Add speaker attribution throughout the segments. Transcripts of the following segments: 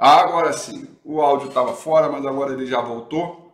Speaker 1: Agora sim, o áudio estava fora, mas agora ele já voltou.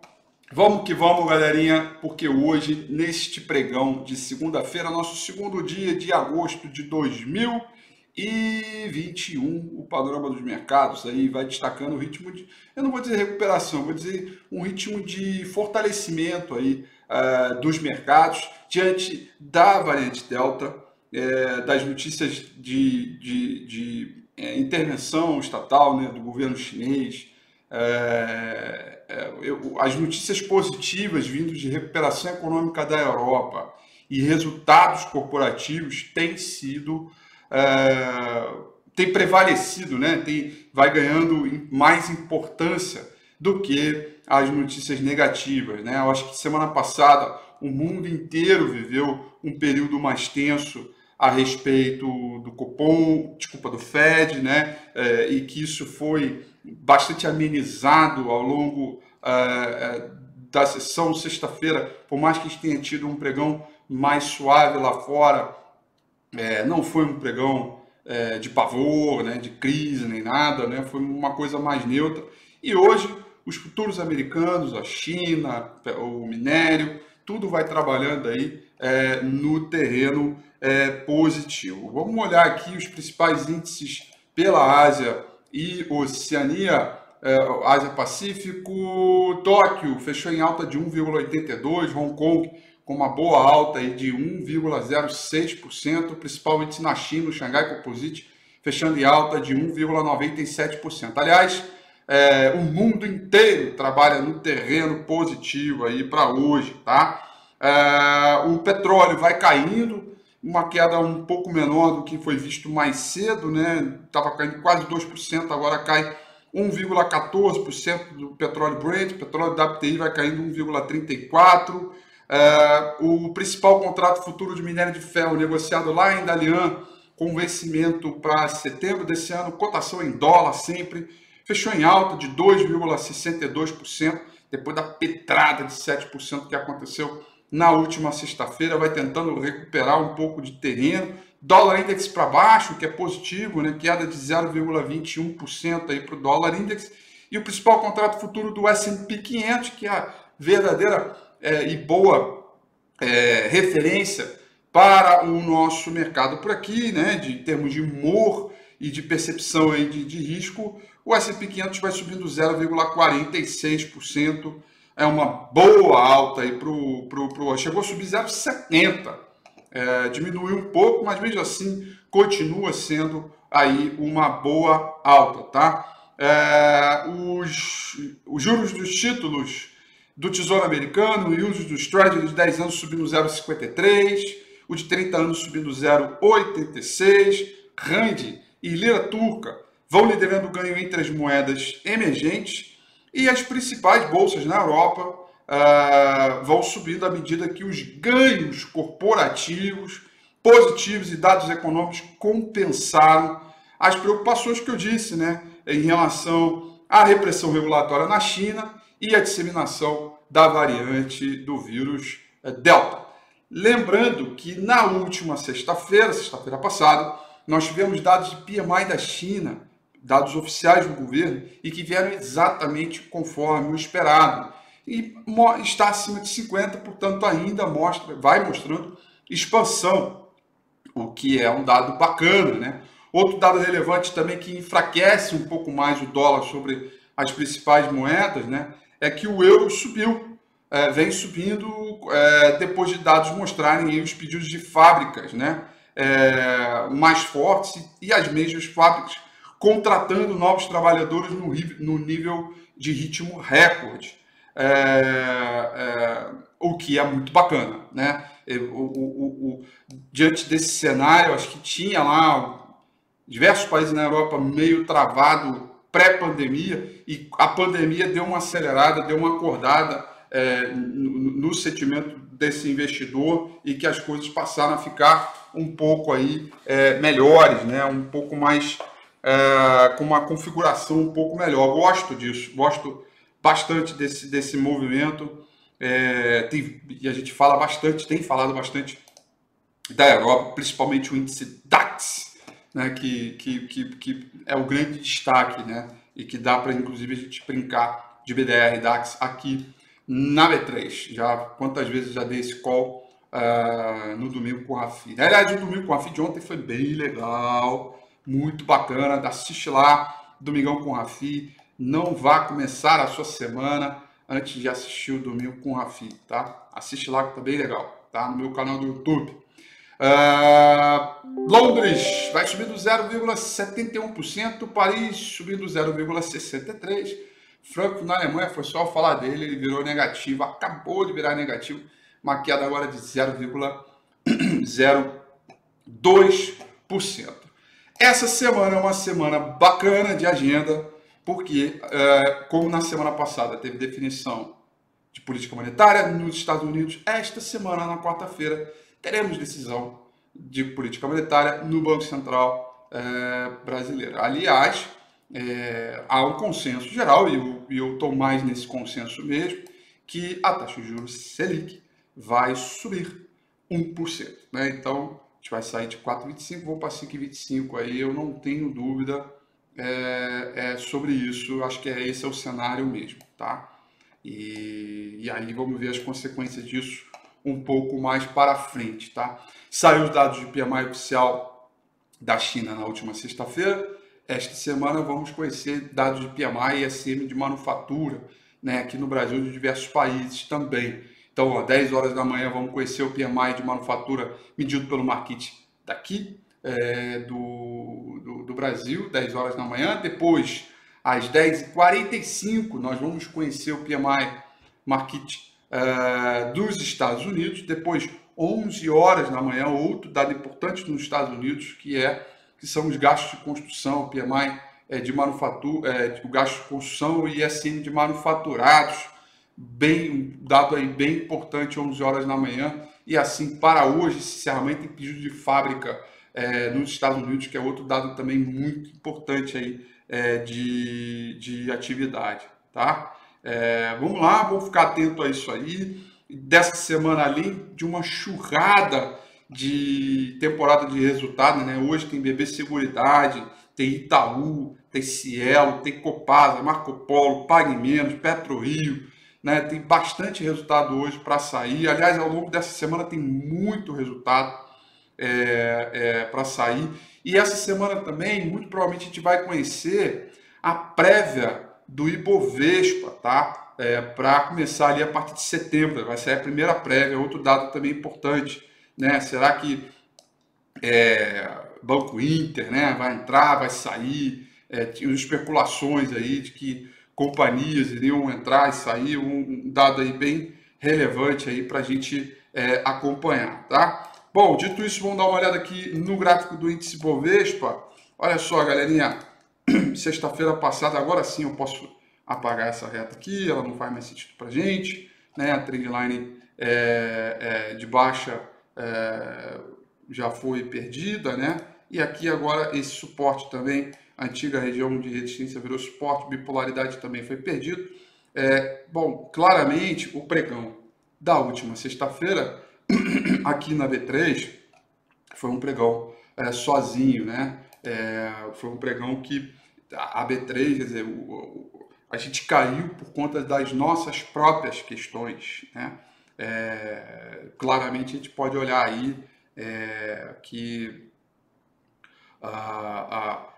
Speaker 1: Vamos que vamos, galerinha, porque hoje, neste pregão de segunda-feira, nosso segundo dia de agosto de 2021, o panorama dos mercados aí vai destacando o ritmo de, eu não vou dizer recuperação, vou dizer um ritmo de fortalecimento aí uh, dos mercados diante da variante Delta, uh, das notícias de, de, de é, intervenção estatal né, do governo chinês, é, é, eu, as notícias positivas vindas de recuperação econômica da Europa e resultados corporativos têm sido é, tem prevalecido, né? tem, vai ganhando mais importância do que as notícias negativas. Né? Eu acho que semana passada o mundo inteiro viveu um período mais tenso a respeito do Copom, desculpa, do Fed, né? É, e que isso foi bastante amenizado ao longo é, é, da sessão sexta-feira, por mais que a gente tenha tido um pregão mais suave lá fora, é, não foi um pregão é, de pavor, né, de crise nem nada, né? Foi uma coisa mais neutra. E hoje os futuros americanos, a China, o minério, tudo vai trabalhando aí é, no terreno é, positivo. Vamos olhar aqui os principais índices pela Ásia e Oceania. É, Ásia Pacífico, Tóquio fechou em alta de 1,82, Hong Kong com uma boa alta aí de 1,06%, o principal na China, o Xangai Composite, fechando em alta de 1,97%. Aliás, é, o mundo inteiro trabalha no terreno positivo aí para hoje, tá? É, o petróleo vai caindo, uma queda um pouco menor do que foi visto mais cedo, né? Estava caindo quase 2%, agora cai 1,14% do petróleo Brent, petróleo WTI vai caindo 1,34%. É, o principal contrato futuro de minério de ferro negociado lá em Dalian, com vencimento para setembro desse ano, cotação em dólar sempre, fechou em alta de 2,62%, depois da petrada de 7% que aconteceu na última sexta-feira, vai tentando recuperar um pouco de terreno. Dólar index para baixo, que é positivo, né? queda de 0,21% aí para o dólar index. E o principal contrato futuro do S&P 500, que é a verdadeira é, e boa é, referência para o nosso mercado por aqui, né? de termos de humor e de percepção aí de, de risco, o S&P 500 vai subindo 0,46%, é uma boa alta aí pro, pro chegou a subir 0,70. É, diminuiu um pouco, mas mesmo assim continua sendo aí uma boa alta, tá? É, os, os juros dos títulos do Tesouro Americano e os dos Treasuries de 10 anos subindo 0,53, o de 30 anos subindo 0,86, Rand e Lira Turca vão liderando o ganho entre as moedas emergentes e as principais bolsas na Europa uh, vão subindo à medida que os ganhos corporativos, positivos e dados econômicos compensaram as preocupações que eu disse, né, em relação à repressão regulatória na China e a disseminação da variante do vírus eh, Delta. Lembrando que na última sexta-feira, sexta-feira passada, nós tivemos dados de PMI da China dados oficiais do governo e que vieram exatamente conforme o esperado. E está acima de 50, portanto, ainda mostra, vai mostrando expansão, o que é um dado bacana, né? Outro dado relevante também que enfraquece um pouco mais o dólar sobre as principais moedas, né? É que o euro subiu, é, vem subindo é, depois de dados mostrarem os pedidos de fábricas, né? É, mais fortes e as mesmas fábricas contratando novos trabalhadores no, no nível de ritmo recorde, é, é, o que é muito bacana. Né? O, o, o, diante desse cenário, acho que tinha lá diversos países na Europa meio travado pré-pandemia e a pandemia deu uma acelerada, deu uma acordada é, no, no, sentimento desse investidor e que as coisas passaram a ficar um pouco aí é, melhores, né? um pouco mais é, com uma configuração um pouco melhor. Gosto disso, gosto bastante desse, desse movimento. É, tem, e a gente fala bastante, tem falado bastante da Europa, principalmente o índice DAX, né, que, que, que, que é o grande destaque né, e que dá para, inclusive, a gente brincar de BDR DAX aqui na B3. Já quantas vezes já dei esse call uh, no domingo com o Rafi. Aliás, o domingo com o Rafi de ontem foi bem legal, muito bacana. Assiste lá, Domingão com o Rafi. Não vá começar a sua semana antes de assistir o domingo com o Rafi, tá? Assiste lá que tá bem legal, tá? No meu canal do YouTube. Uh, Londres vai subindo 0,71%, Paris subindo 0,63%, Frankfurt na Alemanha foi só falar dele, ele virou negativo, acabou de virar negativo, uma queda agora de 0,02%. Essa semana é uma semana bacana de agenda, porque, uh, como na semana passada teve definição de política monetária nos Estados Unidos, esta semana, na quarta-feira, teremos decisão de política monetária no Banco Central é, brasileiro. Aliás, é, há um consenso geral, e eu estou mais nesse consenso mesmo, que a taxa de juros Selic vai subir 1%. Né? Então, gente vai sair de 4,25, vou para 5,25 aí, eu não tenho dúvida é, é, sobre isso, acho que é, esse é o cenário mesmo, tá? E, e aí vamos ver as consequências disso um pouco mais para frente, tá? Saiu os dados de PMI oficial da China na última sexta-feira. Esta semana vamos conhecer dados de PMI e SM de manufatura, né, aqui no Brasil de diversos países também. Então, ó, 10 horas da manhã vamos conhecer o PMI de manufatura medido pelo Market daqui, é, do, do, do, Brasil, 10 horas da manhã. Depois, às 10h45, nós vamos conhecer o PMI Market uh, dos Estados Unidos. Depois, 11 horas da manhã, outro dado importante nos Estados Unidos, que é que são os gastos de construção, o PMI é, de manufatura, é, o gasto de construção e ISM de manufaturados, bem dado aí bem importante, 11 horas da manhã. E assim, para hoje, encerramento em pedido de fábrica é, nos Estados Unidos, que é outro dado também muito importante aí é, de, de atividade, tá? É, vamos lá, vamos ficar atento a isso aí. Dessa semana, além de uma churrada de temporada de resultado, né? Hoje tem BB Seguridade, tem Itaú, tem Cielo, tem Copasa, Marco Polo, Pague Menos, PetroRio, né? Tem bastante resultado hoje para sair. Aliás, ao longo dessa semana tem muito resultado é, é, para sair. E essa semana também, muito provavelmente, a gente vai conhecer a prévia do Ibovespa, tá? É, para começar ali a partir de setembro, vai sair a primeira prévia, outro dado também importante, né? Será que é, Banco Inter, né, vai entrar, vai sair? É, especulações aí de que companhias iriam entrar e sair, um dado aí bem relevante aí para a gente é, acompanhar, tá? Bom, dito isso, vamos dar uma olhada aqui no gráfico do índice Bovespa. Olha só, galerinha, sexta-feira passada, agora sim eu posso apagar essa reta aqui, ela não faz mais sentido para gente, né? A trendline é, é, de baixa é, já foi perdida, né? E aqui agora esse suporte também, a antiga região de resistência virou suporte, bipolaridade também foi perdido. É, bom, claramente o pregão da última sexta-feira aqui na B3 foi um pregão é, sozinho, né? É, foi um pregão que a B3, quer dizer, o, o, a gente caiu por conta das nossas próprias questões. Né? É, claramente a gente pode olhar aí é, que a, a,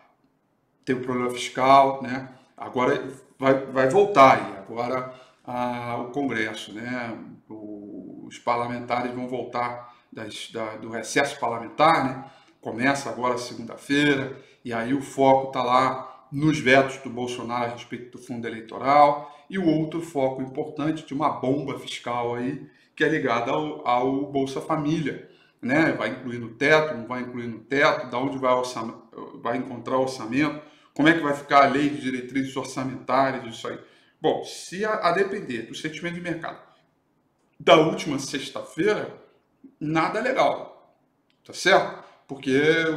Speaker 1: tem o problema fiscal, né? agora vai, vai voltar aí, agora a, o Congresso, né? O, os parlamentares vão voltar das, da, do recesso parlamentar, né? começa agora segunda-feira, e aí o foco está lá nos vetos do Bolsonaro a respeito do fundo eleitoral e o outro foco importante de uma bomba fiscal aí que é ligada ao, ao Bolsa Família, né? Vai incluir no teto, não vai incluir no teto, da onde vai, vai encontrar orçamento, como é que vai ficar a lei de diretrizes orçamentárias, isso aí. Bom, se a, a depender do sentimento de mercado da última sexta-feira, nada legal, tá certo? porque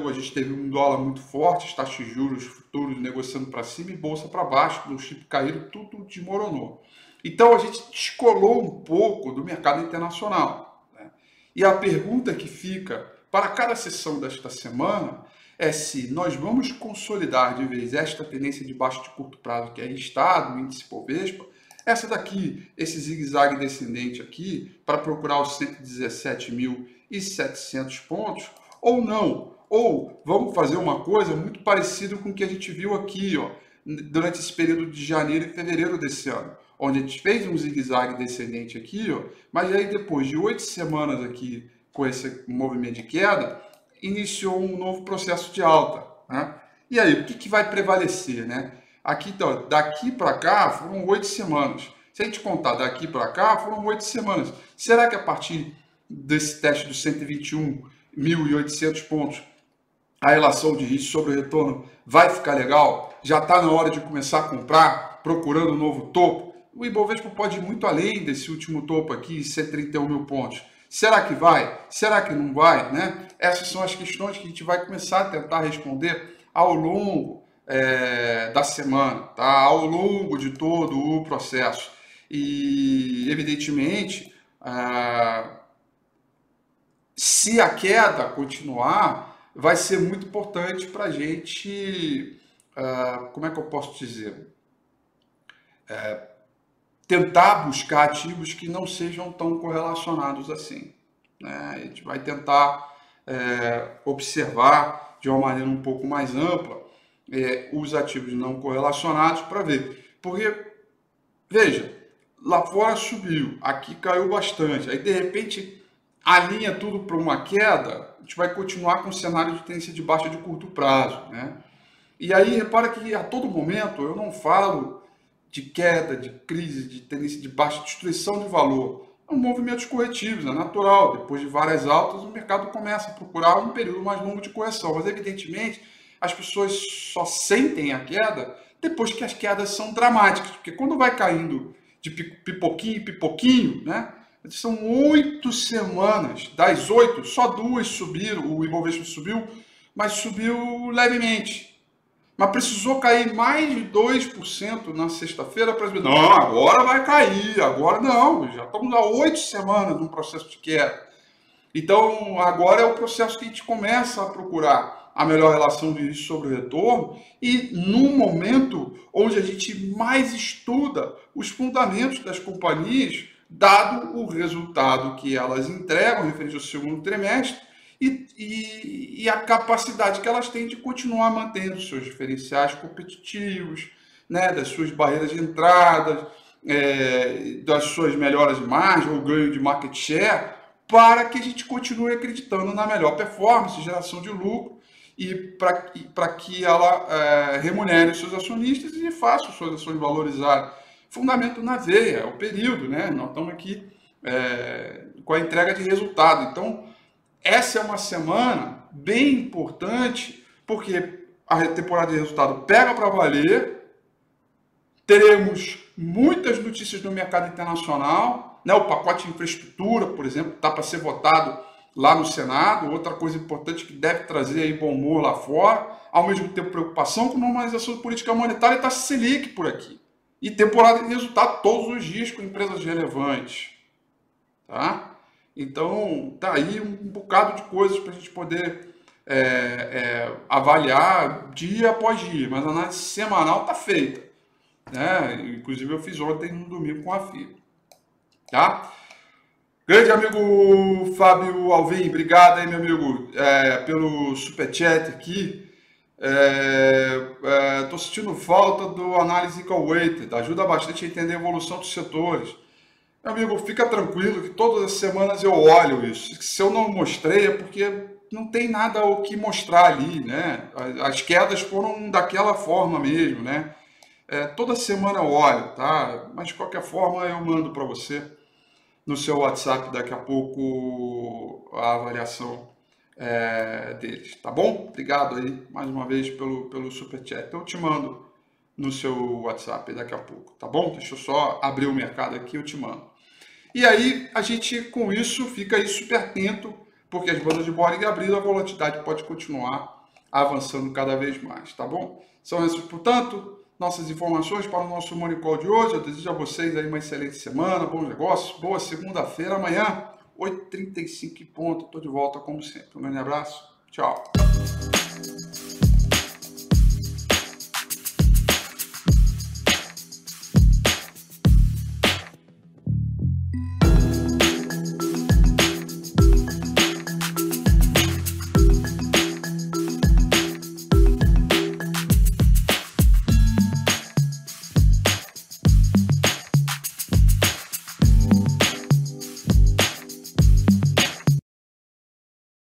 Speaker 1: a gente teve um dólar muito forte, as taxas de juros futuros negociando para cima e bolsa para baixo, do chip caíram, tudo desmoronou. Então a gente descolou um pouco do mercado internacional. Né? E a pergunta que fica para cada sessão desta semana é se nós vamos consolidar de vez esta tendência de baixo de curto prazo que é estado, o índice Bovespa, essa daqui, esse zigue-zague descendente aqui, para procurar os 117.700 pontos, ou não. Ou vamos fazer uma coisa muito parecida com o que a gente viu aqui, ó, durante esse período de janeiro e fevereiro desse ano, onde a gente fez um zigue-zague descendente aqui, ó, mas aí depois de oito semanas aqui com esse movimento de queda, iniciou um novo processo de alta. Né? E aí, o que, que vai prevalecer? Né? Aqui, então, daqui para cá foram oito semanas. Se a gente contar daqui para cá, foram oito semanas. Será que a partir desse teste dos 121.800 pontos, a relação de risco sobre o retorno vai ficar legal? Já está na hora de começar a comprar, procurando um novo topo? O Ibovespa pode ir muito além desse último topo aqui, 131 mil pontos. Será que vai? Será que não vai? Né? Essas são as questões que a gente vai começar a tentar responder ao longo é, da semana, tá? ao longo de todo o processo. E, evidentemente, se a queda continuar, vai ser muito importante para a gente, como é que eu posso dizer? É, tentar buscar ativos que não sejam tão correlacionados assim. Né? A gente vai tentar é, observar de uma maneira um pouco mais ampla é, os ativos não correlacionados para ver. Porque, veja, lá fora subiu, aqui caiu bastante, aí de repente alinha tudo para uma queda, a gente vai continuar com um cenário de tendência de baixa de curto prazo. Né? E aí repara que a todo momento eu não falo de queda, de crise, de tendência de baixa destruição de valor. É um movimento corretivos, é natural. Depois de várias altas, o mercado começa a procurar um período mais longo de correção. Mas, evidentemente, as pessoas só sentem a queda depois que as quedas são dramáticas. Porque quando vai caindo de pipoquinho em pipoquinho, né? São oito semanas. Das oito, só duas subiram. O Ibovespa subiu, mas subiu levemente. Mas precisou cair mais de 2% na sexta-feira para dizer, não, agora vai cair, agora não, já estamos há oito semanas num processo de queda. Então, agora é o processo que a gente começa a procurar a melhor relação de risco sobre retorno e num momento onde a gente mais estuda os fundamentos das companhias, dado o resultado que elas entregam referente ao segundo trimestre e, e, e, a capacidade que elas têm de continuar mantendo seus diferenciais competitivos, né, das suas barreiras de entrada, é, das suas melhoras de margem ou ganho de market share, para que a gente continue acreditando na melhor performance, geração de lucro e para que ela é, remunere os seus acionistas e faça as suas ações valorizarem. Fundamento na veia, é o período, né? Nós estamos aqui é, com a entrega de resultado. Então, essa é uma semana bem importante, porque a temporada de resultado pega para valer, teremos muitas notícias no mercado internacional, né? o pacote de infraestrutura, por exemplo, está para ser votado lá no Senado, outra coisa importante que deve trazer aí bom humor lá fora, ao mesmo tempo preocupação com normalização de política monetária está Selic por aqui. E temporada de resultado todos os dias com empresas relevantes. Tá? Então, tá aí um bocado de coisas para a gente poder é, é, avaliar dia após dia, mas a análise semanal está feita. Né? Inclusive, eu fiz ontem no domingo com a FIA. Tá? Grande amigo Fábio Alvim, obrigado aí, meu amigo, é, pelo superchat aqui. Estou é, sentindo falta do análise call weighted, ajuda bastante a entender a evolução dos setores. Meu amigo, fica tranquilo que todas as semanas eu olho isso. Se eu não mostrei é porque não tem nada o que mostrar ali, né? As quedas foram daquela forma mesmo, né? É, toda semana eu olho, tá? Mas de qualquer forma eu mando para você no seu WhatsApp daqui a pouco a avaliação é, deles, tá bom? Obrigado aí mais uma vez pelo, pelo super chat. Eu te mando no seu WhatsApp daqui a pouco, tá bom? Deixa eu só abrir o mercado aqui, eu te mando. E aí a gente com isso fica aí super atento, porque as bandas de Bollinger abrindo, a volatilidade pode continuar avançando cada vez mais, tá bom? São essas, portanto, nossas informações para o nosso Money Call de hoje. Eu desejo a vocês aí uma excelente semana, bons negócios, boa segunda-feira, amanhã, 8h35 ponto. Estou de volta como sempre. Um grande abraço. Tchau.